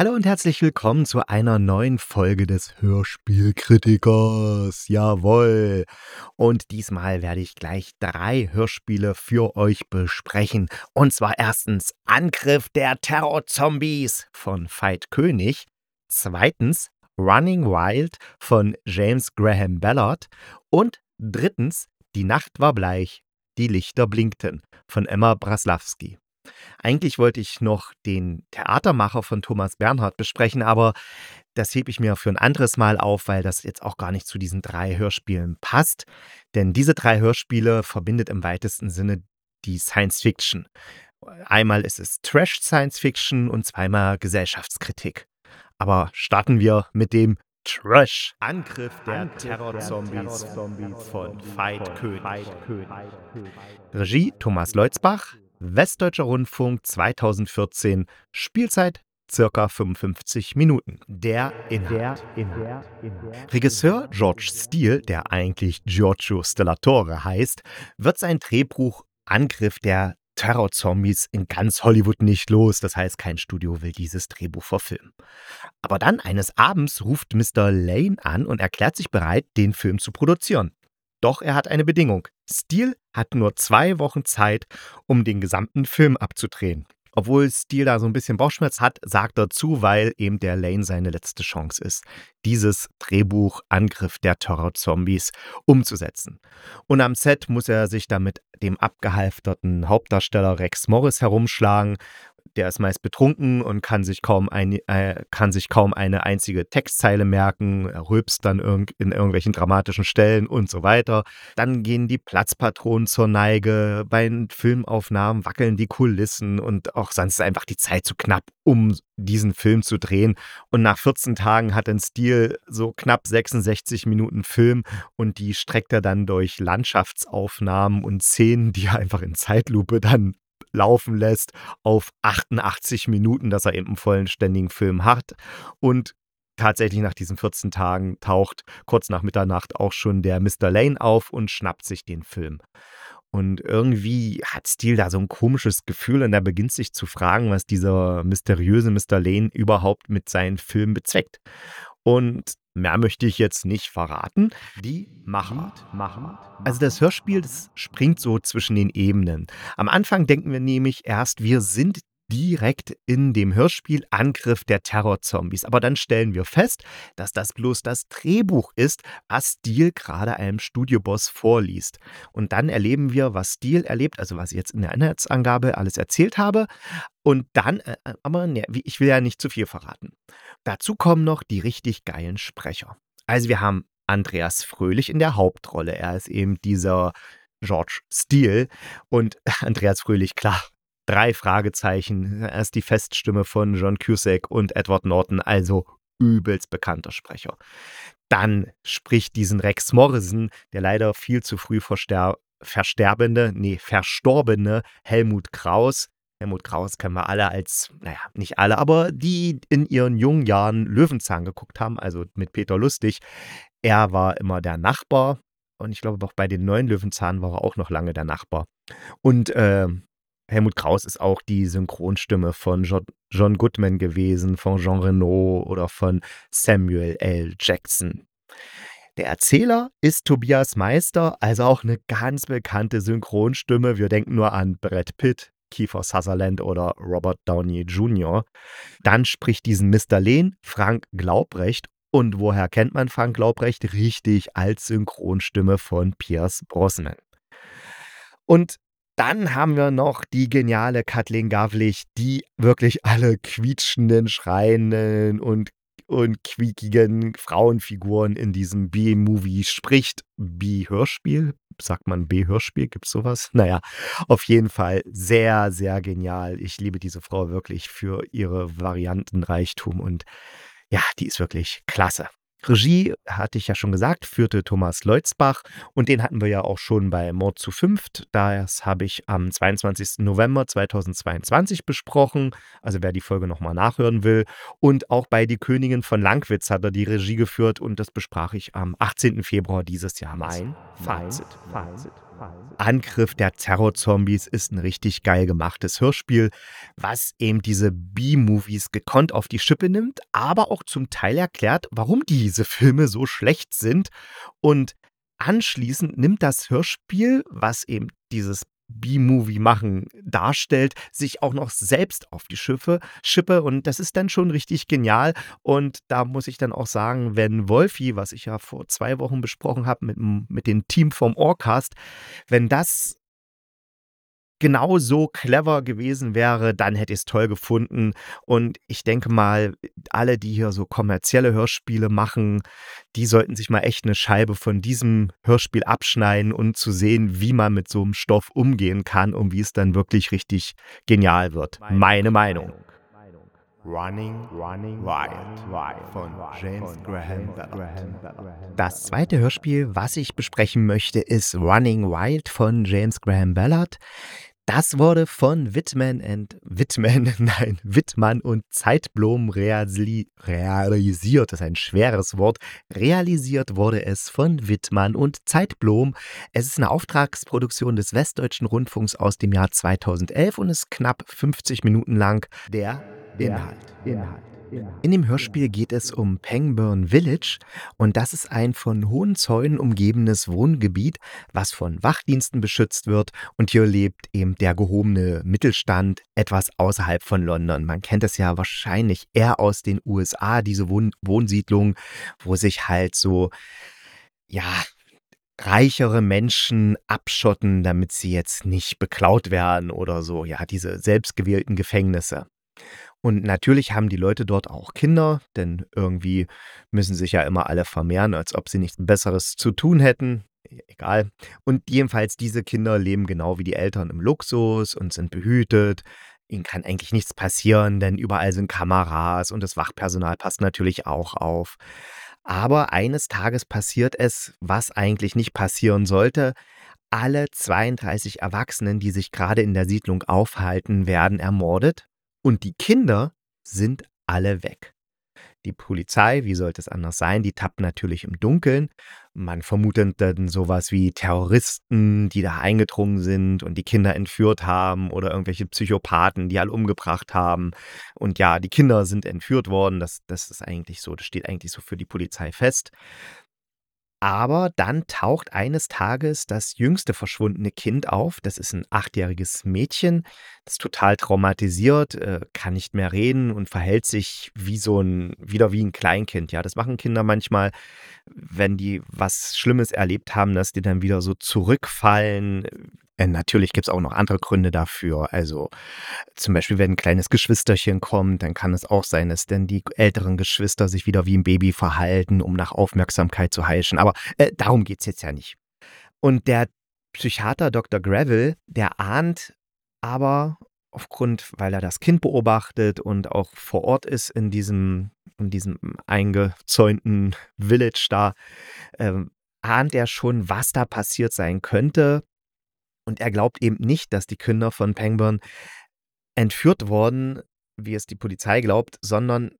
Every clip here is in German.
Hallo und herzlich willkommen zu einer neuen Folge des Hörspielkritikers. Jawohl. Und diesmal werde ich gleich drei Hörspiele für euch besprechen. Und zwar erstens Angriff der Terrorzombies von Veit König. Zweitens Running Wild von James Graham Ballard. Und drittens Die Nacht war bleich, die Lichter blinkten von Emma Braslawski. Eigentlich wollte ich noch den Theatermacher von Thomas Bernhard besprechen, aber das hebe ich mir für ein anderes Mal auf, weil das jetzt auch gar nicht zu diesen drei Hörspielen passt. Denn diese drei Hörspiele verbindet im weitesten Sinne die Science Fiction. Einmal ist es Trash Science Fiction und zweimal Gesellschaftskritik. Aber starten wir mit dem Trash. Angriff der Terrorzombies von Veit König. Regie Thomas Leutzbach, Westdeutscher Rundfunk 2014, Spielzeit circa 55 Minuten. Der Inhalt. Regisseur George Steele, der eigentlich Giorgio Stellatore heißt, wird sein Drehbuch Angriff der Terrorzombies in ganz Hollywood nicht los. Das heißt, kein Studio will dieses Drehbuch verfilmen. Aber dann eines Abends ruft Mr. Lane an und erklärt sich bereit, den Film zu produzieren. Doch er hat eine Bedingung. Steele hat nur zwei Wochen Zeit, um den gesamten Film abzudrehen. Obwohl Steele da so ein bisschen Bauchschmerz hat, sagt er zu, weil eben der Lane seine letzte Chance ist, dieses Drehbuch Angriff der Terror-Zombies umzusetzen. Und am Set muss er sich da mit dem abgehalfterten Hauptdarsteller Rex Morris herumschlagen, der ist meist betrunken und kann sich kaum, ein, äh, kann sich kaum eine einzige Textzeile merken, er rülpst dann irg in irgendwelchen dramatischen Stellen und so weiter. Dann gehen die Platzpatronen zur Neige, bei den Filmaufnahmen wackeln die Kulissen und auch sonst ist einfach die Zeit zu knapp, um diesen Film zu drehen. Und nach 14 Tagen hat ein Stil so knapp 66 Minuten Film und die streckt er dann durch Landschaftsaufnahmen und Szenen, die er einfach in Zeitlupe dann laufen lässt auf 88 Minuten, dass er eben einen vollständigen Film hat. Und tatsächlich nach diesen 14 Tagen taucht kurz nach Mitternacht auch schon der Mr. Lane auf und schnappt sich den Film. Und irgendwie hat Steele da so ein komisches Gefühl und er beginnt sich zu fragen, was dieser mysteriöse Mr. Lane überhaupt mit seinen Filmen bezweckt. Und mehr möchte ich jetzt nicht verraten. Die machen. Also das Hörspiel, das springt so zwischen den Ebenen. Am Anfang denken wir nämlich erst, wir sind direkt in dem Hörspiel Angriff der Terrorzombies. Aber dann stellen wir fest, dass das bloß das Drehbuch ist, was Steele gerade einem Studioboss vorliest. Und dann erleben wir, was Steele erlebt, also was ich jetzt in der Inhaltsangabe alles erzählt habe. Und dann, äh, äh aber ne, ich will ja nicht zu viel verraten. Dazu kommen noch die richtig geilen Sprecher. Also wir haben Andreas Fröhlich in der Hauptrolle. Er ist eben dieser George Steele und Andreas Fröhlich, klar, drei Fragezeichen. Er ist die Feststimme von John Cusack und Edward Norton, also übelst bekannter Sprecher. Dann spricht diesen Rex Morrison, der leider viel zu früh versterbende, nee, verstorbene Helmut Kraus, Helmut Kraus kennen wir alle als, naja, nicht alle, aber die in ihren jungen Jahren Löwenzahn geguckt haben, also mit Peter Lustig. Er war immer der Nachbar und ich glaube auch bei den neuen Löwenzahn war er auch noch lange der Nachbar. Und äh, Helmut Kraus ist auch die Synchronstimme von John, John Goodman gewesen, von Jean Renault oder von Samuel L. Jackson. Der Erzähler ist Tobias Meister, also auch eine ganz bekannte Synchronstimme. Wir denken nur an Brett Pitt, Kiefer Sutherland oder Robert Downey Jr. Dann spricht diesen Mr. Lehn Frank Glaubrecht. Und woher kennt man Frank Glaubrecht? Richtig als Synchronstimme von Pierce Brosnan. Und dann haben wir noch die geniale Kathleen Gavlich, die wirklich alle quietschenden, schreienden und und quiekigen Frauenfiguren in diesem B-Movie spricht. B-Hörspiel? Sagt man B-Hörspiel? Gibt es sowas? Naja, auf jeden Fall sehr, sehr genial. Ich liebe diese Frau wirklich für ihre Variantenreichtum und ja, die ist wirklich klasse. Regie, hatte ich ja schon gesagt, führte Thomas Leutzbach und den hatten wir ja auch schon bei Mord zu fünft. Das habe ich am 22. November 2022 besprochen, also wer die Folge nochmal nachhören will. Und auch bei Die Königin von Langwitz hat er die Regie geführt und das besprach ich am 18. Februar dieses Jahr. Mein Fazit. Fazit. Angriff der Terrorzombies ist ein richtig geil gemachtes Hörspiel, was eben diese B-Movies gekonnt auf die Schippe nimmt, aber auch zum Teil erklärt, warum diese Filme so schlecht sind. Und anschließend nimmt das Hörspiel, was eben dieses B-Movie machen darstellt, sich auch noch selbst auf die Schiffe schippe. Und das ist dann schon richtig genial. Und da muss ich dann auch sagen, wenn Wolfi, was ich ja vor zwei Wochen besprochen habe mit, mit dem Team vom Orcast, wenn das genau so clever gewesen wäre, dann hätte ich es toll gefunden. Und ich denke mal, alle, die hier so kommerzielle Hörspiele machen, die sollten sich mal echt eine Scheibe von diesem Hörspiel abschneiden und zu sehen, wie man mit so einem Stoff umgehen kann und wie es dann wirklich richtig genial wird. Meine Meinung. Running, Running Wild, Wild von James Graham Ballard. Das zweite Hörspiel, was ich besprechen möchte, ist Running Wild von James Graham Ballard. Das wurde von Wittmann und Wittmann, nein, Wittmann und Zeitblom realisiert. Das ist ein schweres Wort. Realisiert wurde es von Wittmann und Zeitblom. Es ist eine Auftragsproduktion des Westdeutschen Rundfunks aus dem Jahr 2011 und ist knapp 50 Minuten lang. Der Inhalt. Inhalt. In dem Hörspiel geht es um Pangburn Village und das ist ein von hohen Zäunen umgebenes Wohngebiet, was von Wachdiensten beschützt wird und hier lebt eben der gehobene Mittelstand etwas außerhalb von London. Man kennt es ja wahrscheinlich eher aus den USA, diese Wohn Wohnsiedlungen, wo sich halt so, ja, reichere Menschen abschotten, damit sie jetzt nicht beklaut werden oder so. Ja, diese selbstgewählten Gefängnisse. Und natürlich haben die Leute dort auch Kinder, denn irgendwie müssen sich ja immer alle vermehren, als ob sie nichts Besseres zu tun hätten. Egal. Und jedenfalls, diese Kinder leben genau wie die Eltern im Luxus und sind behütet. Ihnen kann eigentlich nichts passieren, denn überall sind Kameras und das Wachpersonal passt natürlich auch auf. Aber eines Tages passiert es, was eigentlich nicht passieren sollte. Alle 32 Erwachsenen, die sich gerade in der Siedlung aufhalten, werden ermordet und die Kinder sind alle weg. Die Polizei, wie sollte es anders sein, die tappt natürlich im Dunkeln. Man vermutet dann sowas wie Terroristen, die da eingedrungen sind und die Kinder entführt haben oder irgendwelche Psychopathen, die alle umgebracht haben. Und ja, die Kinder sind entführt worden. Das, das ist eigentlich so, das steht eigentlich so für die Polizei fest. Aber dann taucht eines Tages das jüngste verschwundene Kind auf. Das ist ein achtjähriges Mädchen, das ist total traumatisiert, äh, kann nicht mehr reden und verhält sich wie so ein, wieder wie ein Kleinkind. Ja, das machen Kinder manchmal, wenn die was Schlimmes erlebt haben, dass die dann wieder so zurückfallen, natürlich gibt es auch noch andere Gründe dafür. Also zum Beispiel, wenn ein kleines Geschwisterchen kommt, dann kann es auch sein, dass dann die älteren Geschwister sich wieder wie ein Baby verhalten, um nach Aufmerksamkeit zu heischen. Aber äh, darum geht es jetzt ja nicht. Und der Psychiater Dr. Gravel, der ahnt aber aufgrund, weil er das Kind beobachtet und auch vor Ort ist in diesem, in diesem eingezäunten Village da, äh, ahnt er schon, was da passiert sein könnte und er glaubt eben nicht, dass die Kinder von Pangburn entführt wurden, wie es die Polizei glaubt, sondern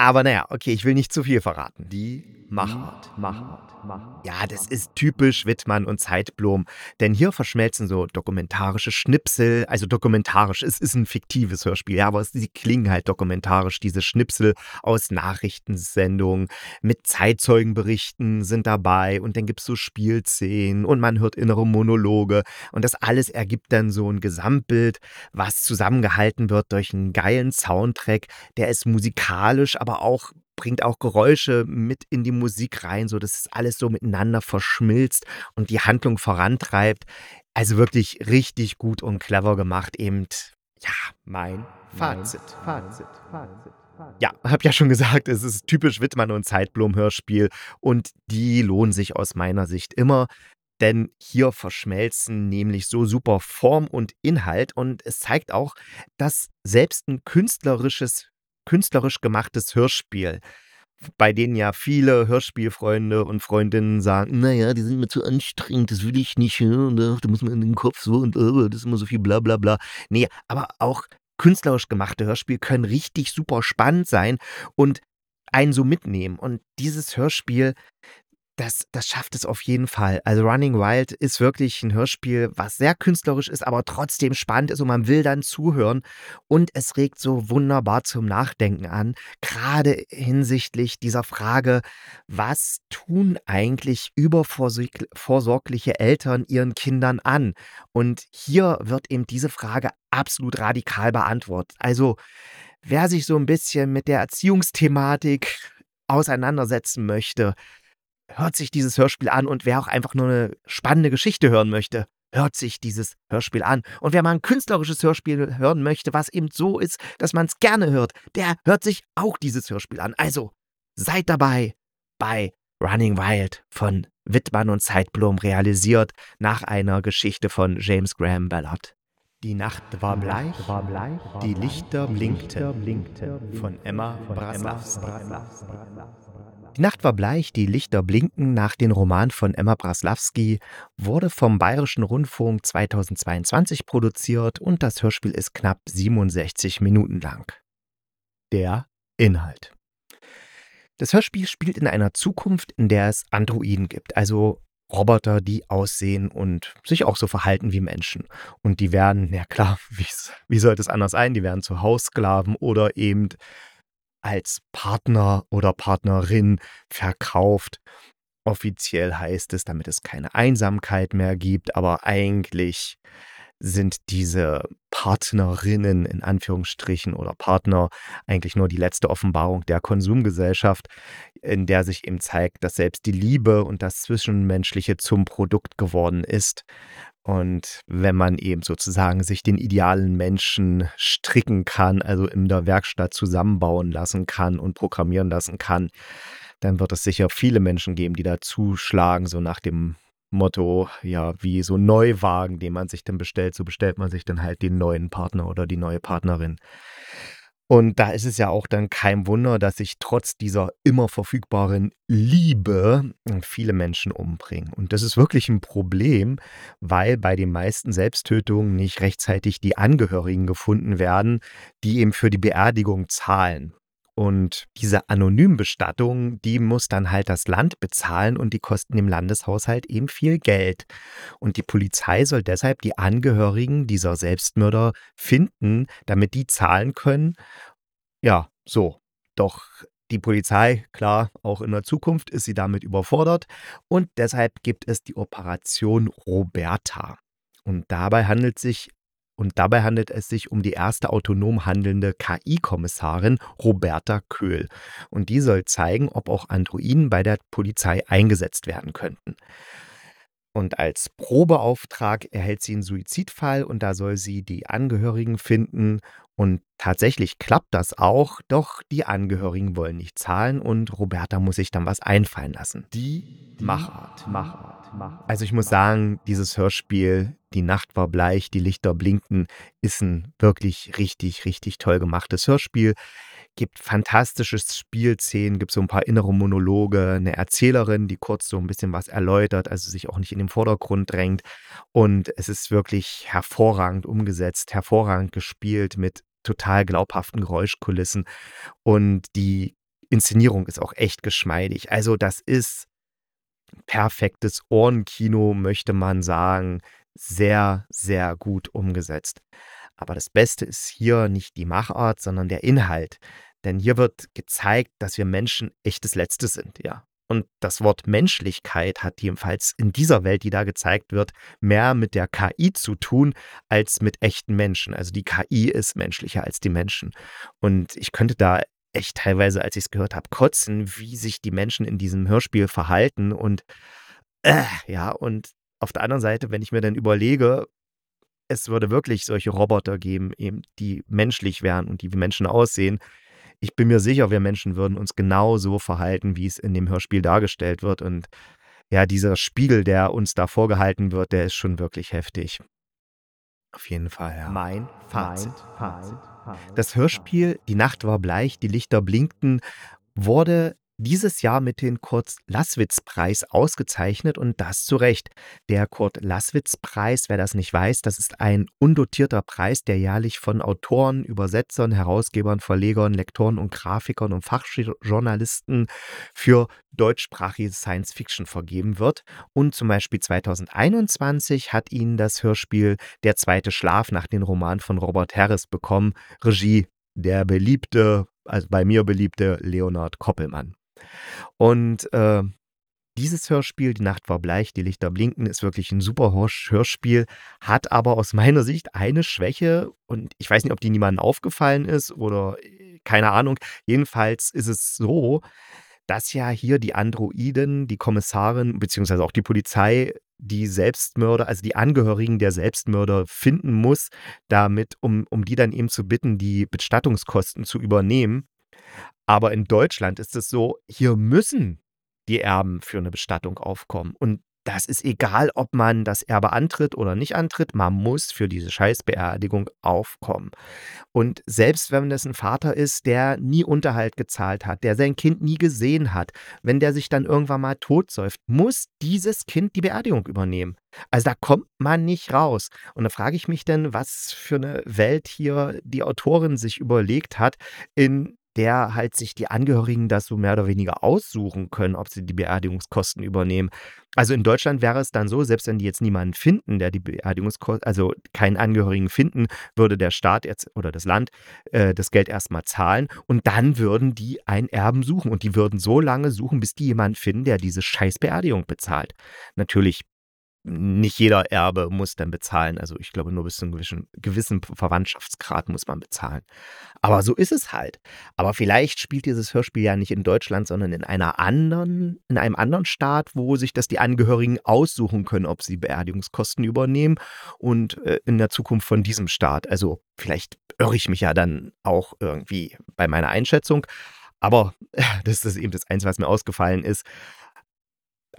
aber naja, okay, ich will nicht zu viel verraten. Die Machart. Machart. Ja, das ist typisch Wittmann und Zeitblom. Denn hier verschmelzen so dokumentarische Schnipsel, also dokumentarisch, es ist ein fiktives Hörspiel, ja, aber sie klingen halt dokumentarisch, diese Schnipsel aus Nachrichtensendungen. Mit Zeitzeugenberichten sind dabei und dann gibt es so Spielszenen und man hört innere Monologe. Und das alles ergibt dann so ein Gesamtbild, was zusammengehalten wird durch einen geilen Soundtrack, der ist musikalisch, aber auch bringt auch Geräusche mit in die Musik rein, so dass es alles so miteinander verschmilzt und die Handlung vorantreibt. Also wirklich richtig gut und clever gemacht. Eben, ja, mein Fazit. Fazit. Fazit. Ja, hab ja schon gesagt, es ist typisch Wittmann und Zeitblom Hörspiel und die lohnen sich aus meiner Sicht immer. Denn hier verschmelzen nämlich so super Form und Inhalt und es zeigt auch, dass selbst ein künstlerisches künstlerisch gemachtes Hörspiel bei denen ja viele Hörspielfreunde und Freundinnen sagen, naja, die sind mir zu anstrengend, das will ich nicht, da muss man in den Kopf so und oh, das ist immer so viel bla bla bla. Nee, aber auch künstlerisch gemachte Hörspiele können richtig super spannend sein und einen so mitnehmen. Und dieses Hörspiel das, das schafft es auf jeden Fall. Also Running Wild ist wirklich ein Hörspiel, was sehr künstlerisch ist, aber trotzdem spannend ist und man will dann zuhören. Und es regt so wunderbar zum Nachdenken an, gerade hinsichtlich dieser Frage, was tun eigentlich übervorsorgliche Eltern ihren Kindern an? Und hier wird eben diese Frage absolut radikal beantwortet. Also wer sich so ein bisschen mit der Erziehungsthematik auseinandersetzen möchte, hört sich dieses Hörspiel an und wer auch einfach nur eine spannende Geschichte hören möchte, hört sich dieses Hörspiel an. Und wer mal ein künstlerisches Hörspiel hören möchte, was eben so ist, dass man es gerne hört, der hört sich auch dieses Hörspiel an. Also seid dabei bei Running Wild von Wittmann und Zeitblom realisiert nach einer Geschichte von James Graham Ballard. Die Nacht war bleich, die Lichter blinkten von Emma Braslavski. Die Nacht war bleich, die Lichter blinken nach dem Roman von Emma Braslawski, wurde vom Bayerischen Rundfunk 2022 produziert und das Hörspiel ist knapp 67 Minuten lang. Der Inhalt. Das Hörspiel spielt in einer Zukunft, in der es Androiden gibt, also Roboter, die aussehen und sich auch so verhalten wie Menschen. Und die werden, ja klar, wie sollte es anders sein, die werden zu Haussklaven oder eben als Partner oder Partnerin verkauft. Offiziell heißt es, damit es keine Einsamkeit mehr gibt, aber eigentlich sind diese Partnerinnen in Anführungsstrichen oder Partner eigentlich nur die letzte Offenbarung der Konsumgesellschaft, in der sich eben zeigt, dass selbst die Liebe und das Zwischenmenschliche zum Produkt geworden ist. Und wenn man eben sozusagen sich den idealen Menschen stricken kann, also in der Werkstatt zusammenbauen lassen kann und programmieren lassen kann, dann wird es sicher viele Menschen geben, die da zuschlagen, so nach dem Motto, ja, wie so Neuwagen, den man sich dann bestellt, so bestellt man sich dann halt den neuen Partner oder die neue Partnerin. Und da ist es ja auch dann kein Wunder, dass sich trotz dieser immer verfügbaren Liebe viele Menschen umbringen. Und das ist wirklich ein Problem, weil bei den meisten Selbsttötungen nicht rechtzeitig die Angehörigen gefunden werden, die eben für die Beerdigung zahlen. Und diese Anonymbestattung, die muss dann halt das Land bezahlen und die kosten dem Landeshaushalt eben viel Geld. Und die Polizei soll deshalb die Angehörigen dieser Selbstmörder finden, damit die zahlen können. Ja, so. Doch die Polizei, klar, auch in der Zukunft ist sie damit überfordert und deshalb gibt es die Operation Roberta. Und dabei handelt es sich und dabei handelt es sich um die erste autonom handelnde KI-Kommissarin Roberta Köhl. Und die soll zeigen, ob auch Androiden bei der Polizei eingesetzt werden könnten. Und als Probeauftrag erhält sie einen Suizidfall und da soll sie die Angehörigen finden. Und tatsächlich klappt das auch, doch die Angehörigen wollen nicht zahlen und Roberta muss sich dann was einfallen lassen. Die Machart. Machart. Machart. Also ich muss sagen, dieses Hörspiel, Die Nacht war bleich, die Lichter blinkten, ist ein wirklich richtig, richtig toll gemachtes Hörspiel gibt fantastische Spielszenen, gibt so ein paar innere Monologe, eine Erzählerin, die kurz so ein bisschen was erläutert, also sich auch nicht in den Vordergrund drängt. Und es ist wirklich hervorragend umgesetzt, hervorragend gespielt mit total glaubhaften Geräuschkulissen. Und die Inszenierung ist auch echt geschmeidig. Also das ist perfektes Ohrenkino, möchte man sagen. Sehr, sehr gut umgesetzt. Aber das Beste ist hier nicht die Machart, sondern der Inhalt. Denn hier wird gezeigt, dass wir Menschen echtes Letztes sind, ja. Und das Wort Menschlichkeit hat jedenfalls in dieser Welt, die da gezeigt wird, mehr mit der KI zu tun als mit echten Menschen. Also die KI ist menschlicher als die Menschen. Und ich könnte da echt teilweise, als ich es gehört habe, kotzen, wie sich die Menschen in diesem Hörspiel verhalten. Und äh, ja, und auf der anderen Seite, wenn ich mir dann überlege, es würde wirklich solche Roboter geben, eben, die menschlich wären und die wie Menschen aussehen, ich bin mir sicher, wir Menschen würden uns genau so verhalten, wie es in dem Hörspiel dargestellt wird. Und ja, dieser Spiegel, der uns da vorgehalten wird, der ist schon wirklich heftig. Auf jeden Fall, ja. Mein Fazit. Fazit. Das Hörspiel Die Nacht war bleich, die Lichter blinkten wurde dieses Jahr mit dem Kurt-Laßwitz-Preis ausgezeichnet und das zu Recht. Der Kurt-Laßwitz-Preis, wer das nicht weiß, das ist ein undotierter Preis, der jährlich von Autoren, Übersetzern, Herausgebern, Verlegern, Lektoren und Grafikern und Fachjournalisten für deutschsprachige Science Fiction vergeben wird. Und zum Beispiel 2021 hat ihn das Hörspiel Der zweite Schlaf nach dem Roman von Robert Harris bekommen. Regie der beliebte, also bei mir beliebte Leonard Koppelmann. Und äh, dieses Hörspiel, Die Nacht war bleich, die Lichter blinken, ist wirklich ein super Hörspiel, hat aber aus meiner Sicht eine Schwäche und ich weiß nicht, ob die niemandem aufgefallen ist oder äh, keine Ahnung. Jedenfalls ist es so, dass ja hier die Androiden, die Kommissarin beziehungsweise auch die Polizei die Selbstmörder, also die Angehörigen der Selbstmörder finden muss, damit, um, um die dann eben zu bitten, die Bestattungskosten zu übernehmen. Aber in Deutschland ist es so, hier müssen die Erben für eine Bestattung aufkommen. Und das ist egal, ob man das Erbe antritt oder nicht antritt, man muss für diese Scheißbeerdigung aufkommen. Und selbst wenn das ein Vater ist, der nie Unterhalt gezahlt hat, der sein Kind nie gesehen hat, wenn der sich dann irgendwann mal totsäuft, muss dieses Kind die Beerdigung übernehmen. Also da kommt man nicht raus. Und da frage ich mich dann, was für eine Welt hier die Autorin sich überlegt hat, in der halt sich die Angehörigen das so mehr oder weniger aussuchen können, ob sie die Beerdigungskosten übernehmen. Also in Deutschland wäre es dann so, selbst wenn die jetzt niemanden finden, der die Beerdigungskosten, also keinen Angehörigen finden, würde der Staat jetzt oder das Land äh, das Geld erstmal zahlen und dann würden die einen Erben suchen und die würden so lange suchen, bis die jemanden finden, der diese scheiß Beerdigung bezahlt. Natürlich nicht jeder Erbe muss dann bezahlen. Also ich glaube, nur bis zu einem gewissen, gewissen Verwandtschaftsgrad muss man bezahlen. Aber so ist es halt. Aber vielleicht spielt dieses Hörspiel ja nicht in Deutschland, sondern in einer anderen, in einem anderen Staat, wo sich das die Angehörigen aussuchen können, ob sie Beerdigungskosten übernehmen und äh, in der Zukunft von diesem Staat. Also vielleicht irre ich mich ja dann auch irgendwie bei meiner Einschätzung. Aber das ist eben das Einzige, was mir ausgefallen ist.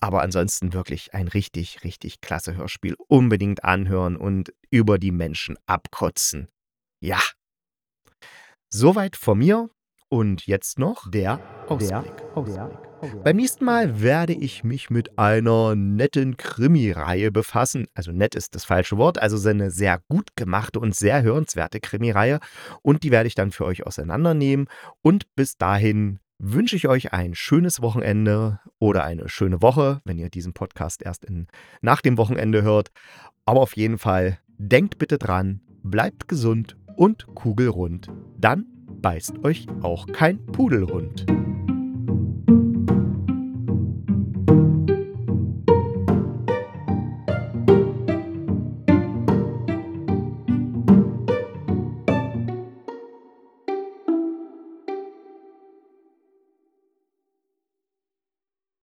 Aber ansonsten wirklich ein richtig, richtig klasse Hörspiel. Unbedingt anhören und über die Menschen abkotzen. Ja. Soweit von mir. Und jetzt noch der Ausblick. Der Ausblick. Beim nächsten Mal werde ich mich mit einer netten Krimireihe befassen. Also nett ist das falsche Wort, also eine sehr gut gemachte und sehr hörenswerte Krimireihe. Und die werde ich dann für euch auseinandernehmen. Und bis dahin wünsche ich euch ein schönes Wochenende oder eine schöne Woche, wenn ihr diesen Podcast erst in, nach dem Wochenende hört. Aber auf jeden Fall denkt bitte dran, bleibt gesund und kugelrund. Dann beißt euch auch kein Pudelhund.